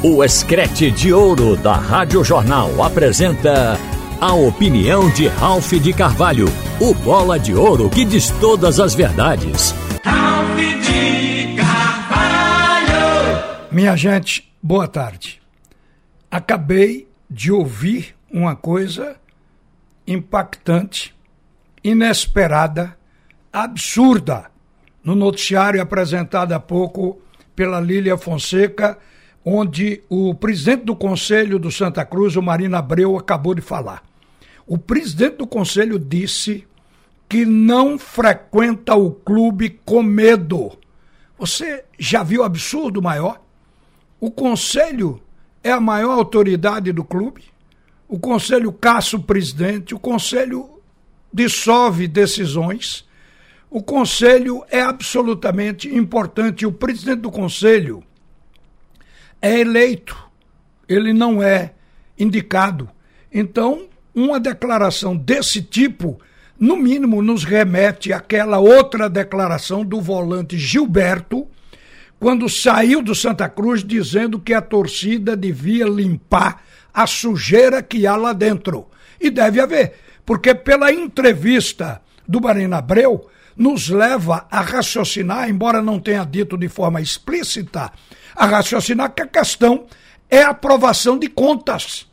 O Escrete de Ouro da Rádio Jornal apresenta a opinião de Ralph de Carvalho, o bola de ouro que diz todas as verdades. Ralph de Carvalho! Minha gente, boa tarde. Acabei de ouvir uma coisa impactante, inesperada, absurda no noticiário apresentado há pouco pela Lília Fonseca, onde o presidente do Conselho do Santa Cruz, o Marina Abreu, acabou de falar. O presidente do Conselho disse que não frequenta o clube com medo. Você já viu absurdo maior? O Conselho é a maior autoridade do clube. O Conselho caça o presidente, o Conselho dissolve decisões o conselho é absolutamente importante. O presidente do conselho é eleito, ele não é indicado. Então, uma declaração desse tipo, no mínimo, nos remete àquela outra declaração do volante Gilberto, quando saiu do Santa Cruz dizendo que a torcida devia limpar a sujeira que há lá dentro. E deve haver, porque pela entrevista do Marina Abreu, nos leva a raciocinar, embora não tenha dito de forma explícita, a raciocinar que a questão é aprovação de contas,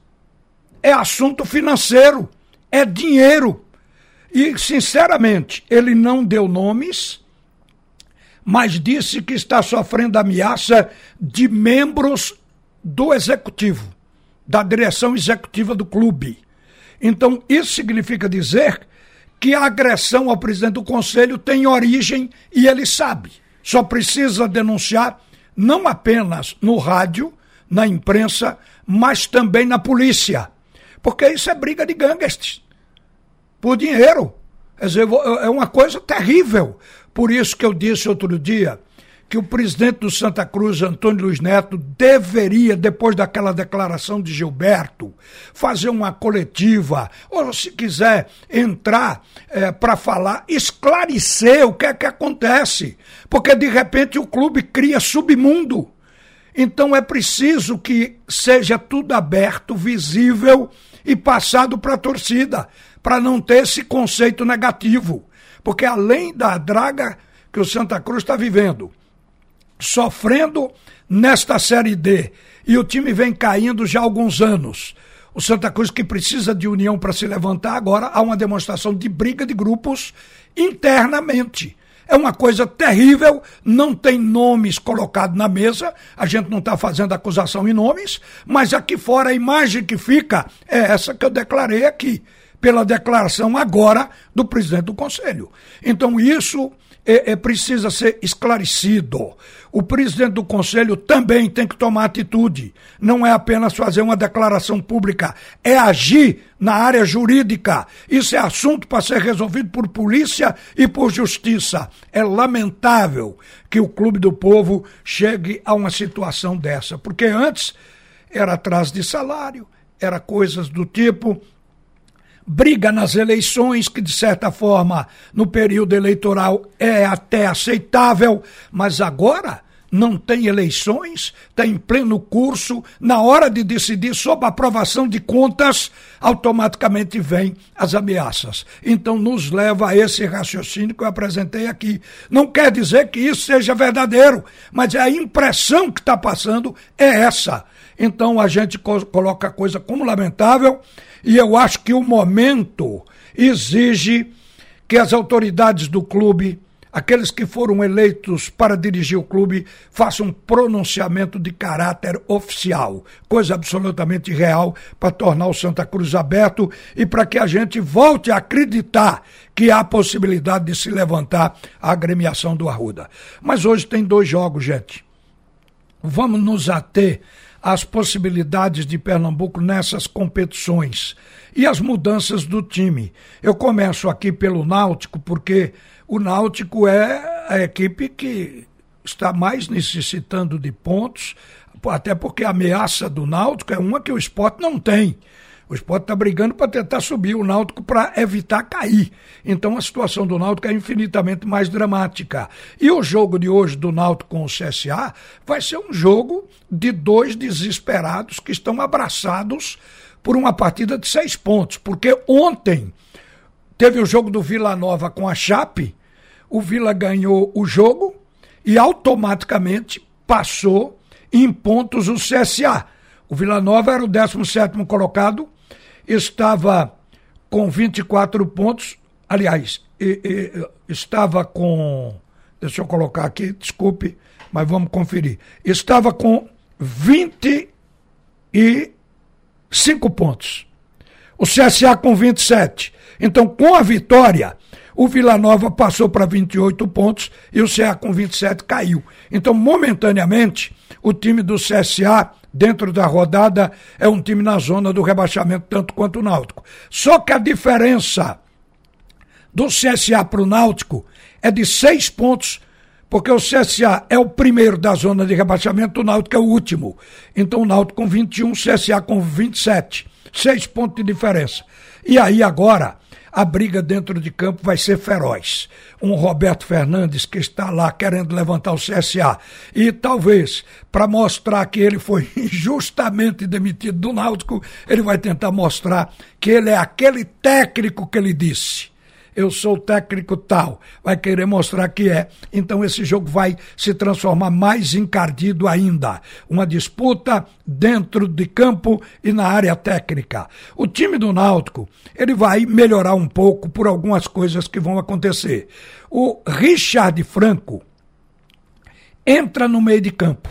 é assunto financeiro, é dinheiro. E, sinceramente, ele não deu nomes, mas disse que está sofrendo ameaça de membros do executivo, da direção executiva do clube. Então, isso significa dizer que a agressão ao presidente do conselho tem origem e ele sabe. Só precisa denunciar não apenas no rádio, na imprensa, mas também na polícia. Porque isso é briga de gangsters. Por dinheiro. Quer dizer, é uma coisa terrível. Por isso que eu disse outro dia que o presidente do Santa Cruz, Antônio Luiz Neto, deveria, depois daquela declaração de Gilberto, fazer uma coletiva, ou se quiser entrar é, para falar, esclarecer o que é que acontece. Porque de repente o clube cria submundo. Então é preciso que seja tudo aberto, visível e passado para a torcida, para não ter esse conceito negativo. Porque além da draga que o Santa Cruz está vivendo, sofrendo nesta Série D e o time vem caindo já há alguns anos. O Santa Cruz que precisa de união para se levantar, agora há uma demonstração de briga de grupos internamente. É uma coisa terrível, não tem nomes colocados na mesa, a gente não está fazendo acusação em nomes, mas aqui fora a imagem que fica é essa que eu declarei aqui, pela declaração agora do presidente do Conselho. Então isso é, é, precisa ser esclarecido. O presidente do conselho também tem que tomar atitude. Não é apenas fazer uma declaração pública, é agir na área jurídica. Isso é assunto para ser resolvido por polícia e por justiça. É lamentável que o Clube do Povo chegue a uma situação dessa, porque antes era atrás de salário, era coisas do tipo briga nas eleições, que de certa forma no período eleitoral é até aceitável, mas agora não tem eleições, está em pleno curso, na hora de decidir sobre a aprovação de contas, automaticamente vêm as ameaças. Então nos leva a esse raciocínio que eu apresentei aqui. Não quer dizer que isso seja verdadeiro, mas a impressão que está passando é essa. Então a gente coloca a coisa como lamentável e eu acho que o momento exige que as autoridades do clube, aqueles que foram eleitos para dirigir o clube, façam um pronunciamento de caráter oficial, coisa absolutamente real para tornar o Santa Cruz aberto e para que a gente volte a acreditar que há possibilidade de se levantar a agremiação do Arruda. Mas hoje tem dois jogos, gente. Vamos nos ater as possibilidades de Pernambuco nessas competições e as mudanças do time. Eu começo aqui pelo Náutico, porque o Náutico é a equipe que está mais necessitando de pontos, até porque a ameaça do Náutico é uma que o esporte não tem. O esporte está brigando para tentar subir o Náutico para evitar cair. Então a situação do Náutico é infinitamente mais dramática. E o jogo de hoje do Náutico com o CSA vai ser um jogo de dois desesperados que estão abraçados por uma partida de seis pontos. Porque ontem teve o jogo do Vila Nova com a Chape, o Vila ganhou o jogo e automaticamente passou em pontos o CSA. O Vila Nova era o 17 colocado, estava com 24 pontos, aliás, e, e, estava com. Deixa eu colocar aqui, desculpe, mas vamos conferir. Estava com 25 pontos. O CSA com 27. Então, com a vitória, o Vila Nova passou para 28 pontos e o CA com 27 caiu. Então, momentaneamente, o time do CSA, dentro da rodada, é um time na zona do rebaixamento, tanto quanto o Náutico. Só que a diferença do CSA para o Náutico é de seis pontos, porque o CSA é o primeiro da zona de rebaixamento, o Náutico é o último. Então, o Náutico com 21, o CSA com 27. Seis pontos de diferença. E aí, agora a briga dentro de campo vai ser feroz. Um Roberto Fernandes que está lá querendo levantar o CSA e talvez para mostrar que ele foi injustamente demitido do Náutico, ele vai tentar mostrar que ele é aquele técnico que ele disse eu sou técnico tal, vai querer mostrar que é. Então esse jogo vai se transformar mais encardido ainda. Uma disputa dentro de campo e na área técnica. O time do Náutico, ele vai melhorar um pouco por algumas coisas que vão acontecer. O Richard Franco entra no meio de campo.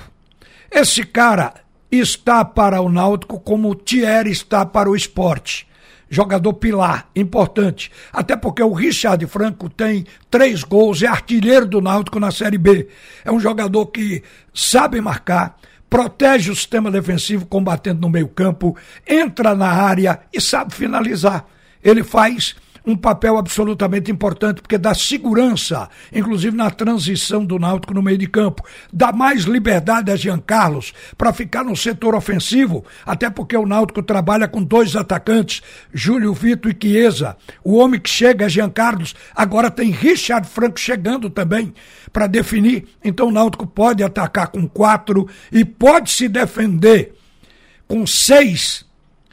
Esse cara está para o Náutico como o Thierry está para o esporte jogador pilar, importante. Até porque o Richard Franco tem três gols, é artilheiro do Náutico na Série B. É um jogador que sabe marcar, protege o sistema defensivo combatendo no meio campo, entra na área e sabe finalizar. Ele faz um papel absolutamente importante, porque dá segurança, inclusive na transição do Náutico no meio de campo. Dá mais liberdade a Jean Carlos para ficar no setor ofensivo, até porque o Náutico trabalha com dois atacantes, Júlio Vitor e Chiesa. O homem que chega é Jean Carlos, agora tem Richard Franco chegando também para definir. Então o Náutico pode atacar com quatro e pode se defender com seis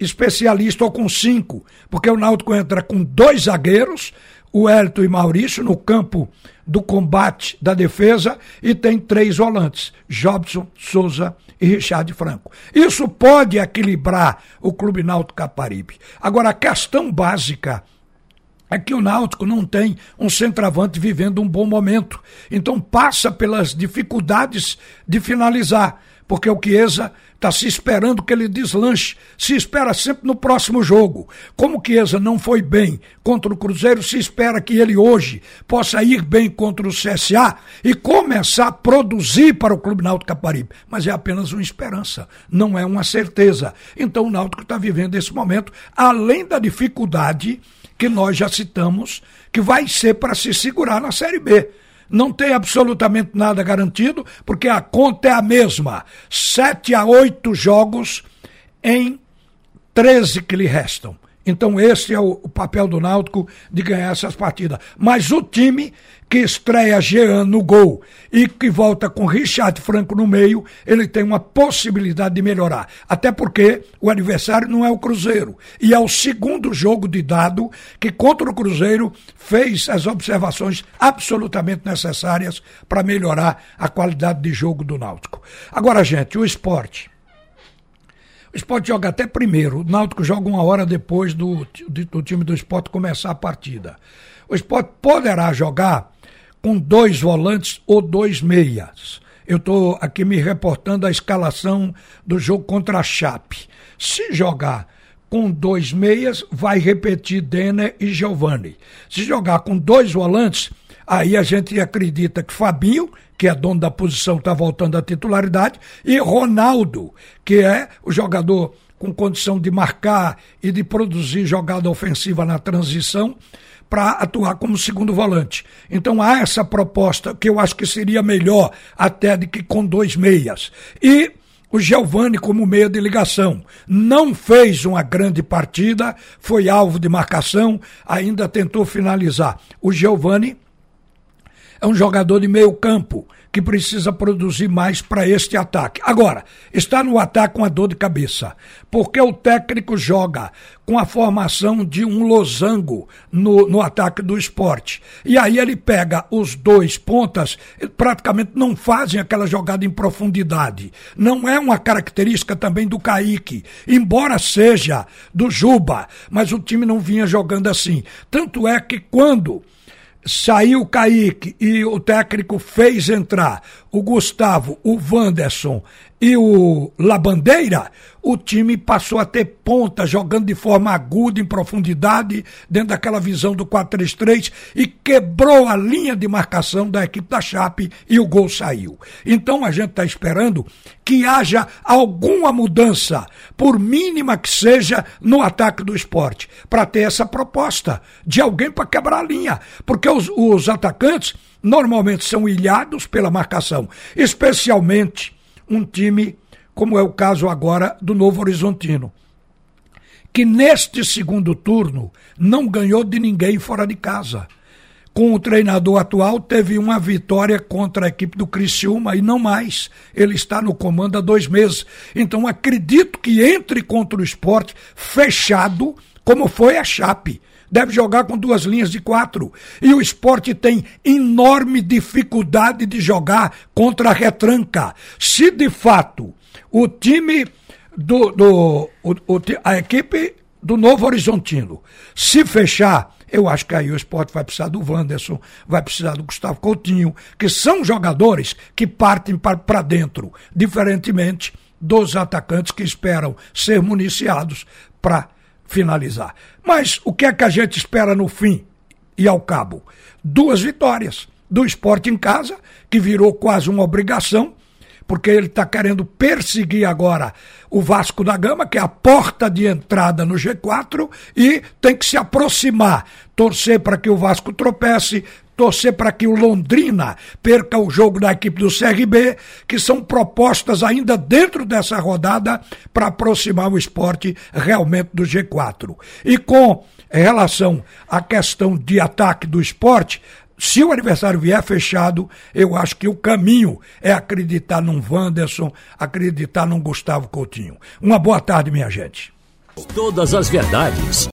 especialista ou com cinco, porque o Náutico entra com dois zagueiros, o Hélito e Maurício, no campo do combate da defesa, e tem três volantes, Jobson, Souza e Richard Franco. Isso pode equilibrar o Clube Náutico Caparibe. Agora, a questão básica é que o Náutico não tem um centroavante vivendo um bom momento. Então passa pelas dificuldades de finalizar porque o Chiesa está se esperando que ele deslanche, se espera sempre no próximo jogo. Como o Chiesa não foi bem contra o Cruzeiro, se espera que ele hoje possa ir bem contra o CSA e começar a produzir para o Clube Náutico Caparibe. Mas é apenas uma esperança, não é uma certeza. Então o Náutico está vivendo esse momento, além da dificuldade que nós já citamos, que vai ser para se segurar na Série B não tem absolutamente nada garantido, porque a conta é a mesma. Sete a oito jogos em 13 que lhe restam. Então esse é o, o, papel do Náutico de ganhar essas partidas. Mas o time que estreia Jean no gol e que volta com Richard Franco no meio, ele tem uma possibilidade de melhorar. Até porque o adversário não é o Cruzeiro. E é o segundo jogo de dado que contra o Cruzeiro fez as observações absolutamente necessárias para melhorar a qualidade de jogo do Náutico. Agora, gente, o esporte o esporte joga até primeiro. O Náutico joga uma hora depois do, do, time do esporte começar a partida. O esporte poderá jogar com dois volantes ou dois meias. Eu estou aqui me reportando a escalação do jogo contra a Chape. Se jogar com dois meias, vai repetir Denner e Giovanni. Se jogar com dois volantes, aí a gente acredita que Fabinho, que é dono da posição, está voltando à titularidade, e Ronaldo, que é o jogador com condição de marcar e de produzir jogada ofensiva na transição, para atuar como segundo volante. Então há essa proposta que eu acho que seria melhor até de que com dois meias. E o Giovani como meia de ligação. Não fez uma grande partida, foi alvo de marcação, ainda tentou finalizar. O Giovani é um jogador de meio campo que precisa produzir mais para este ataque. Agora, está no ataque com a dor de cabeça, porque o técnico joga com a formação de um losango no, no ataque do esporte. E aí ele pega os dois pontas, praticamente não fazem aquela jogada em profundidade. Não é uma característica também do Kaique, embora seja do Juba, mas o time não vinha jogando assim. Tanto é que quando saiu o Kaique e o técnico fez entrar o Gustavo, o Wanderson e o Labandeira, o time passou a ter ponta, jogando de forma aguda, em profundidade, dentro daquela visão do 4-3-3 e quebrou a linha de marcação da equipe da Chape e o gol saiu. Então a gente está esperando que haja alguma mudança, por mínima que seja, no ataque do esporte, para ter essa proposta de alguém para quebrar a linha. Porque os, os atacantes normalmente são ilhados pela marcação, especialmente um time, como é o caso agora do Novo Horizontino, que neste segundo turno não ganhou de ninguém fora de casa. Com o treinador atual, teve uma vitória contra a equipe do Criciúma e não mais. Ele está no comando há dois meses. Então acredito que entre contra o esporte fechado, como foi a Chape deve jogar com duas linhas de quatro. E o esporte tem enorme dificuldade de jogar contra a retranca. Se de fato o time do. do o, o, a equipe do Novo Horizontino se fechar. Eu acho que aí o esporte vai precisar do Wanderson, vai precisar do Gustavo Coutinho, que são jogadores que partem para dentro, diferentemente dos atacantes que esperam ser municiados para finalizar. Mas o que é que a gente espera no fim e ao cabo? Duas vitórias. Do esporte em casa, que virou quase uma obrigação, porque ele está querendo perseguir agora o Vasco da Gama, que é a porta de entrada no G4, e tem que se aproximar, torcer para que o Vasco tropece, torcer para que o Londrina perca o jogo da equipe do CRB, que são propostas ainda dentro dessa rodada para aproximar o esporte realmente do G4. E com relação à questão de ataque do esporte, se o adversário vier fechado, eu acho que o caminho é acreditar num Wanderson, acreditar num Gustavo Coutinho. Uma boa tarde, minha gente. Todas as verdades